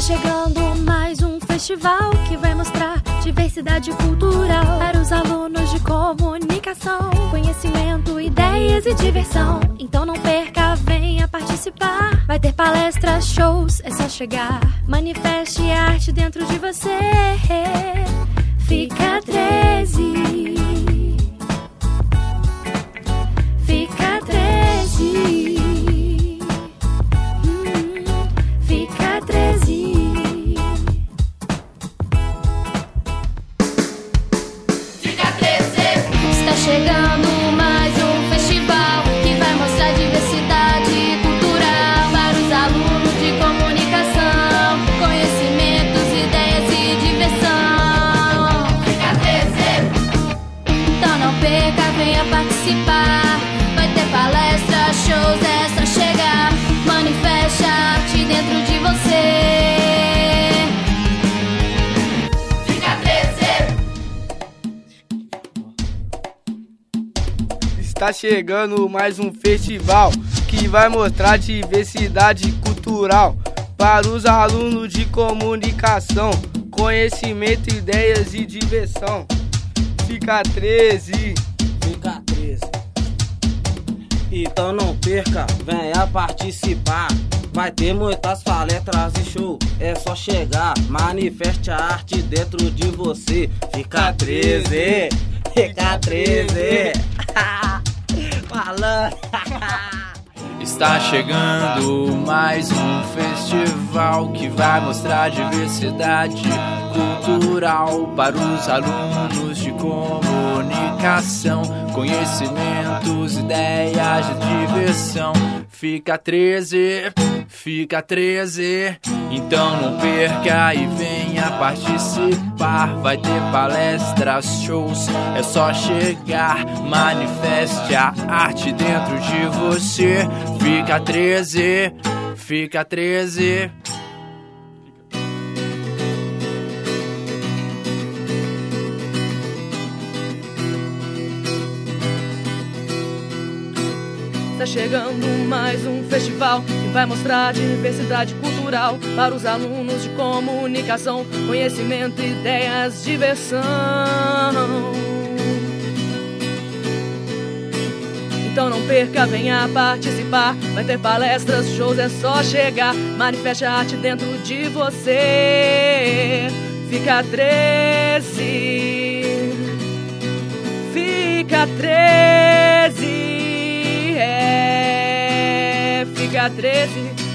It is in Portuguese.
chegando mais um festival que vai mostrar diversidade cultural para os alunos de comunicação, conhecimento, ideias e diversão. Então não perca, venha participar. Vai ter palestras, shows, é só chegar. Manifeste arte dentro de você. Fica 13. Chegando mais um festival que vai mostrar diversidade cultural para os alunos de comunicação, conhecimentos, ideias e diversão. Fica 13. Então não perca, venha participar. Está chegando mais um festival que vai mostrar diversidade cultural para os alunos de comunicação, conhecimento, ideias e diversão. Fica 13. Fica 13. Então não perca, venha participar. Vai ter muitas palestras e show, é só chegar. Manifeste a arte dentro de você. Fica 13, fica 13. Está chegando mais um festival que vai mostrar diversidade cultural para os alunos de comunicação, conhecimentos, ideias de diversão. Fica 13, fica 13. Então não perca e venha participar. Vai ter palestras, shows, é só chegar. Manifeste a arte dentro de você. Fica 13, fica 13. Está chegando mais um festival que vai mostrar diversidade cultural para os alunos de comunicação, conhecimento, ideias, diversão. Então não perca, venha participar. Vai ter palestras, shows, é só chegar. Manifeste a arte dentro de você. Fica 13. Fica 13. 13.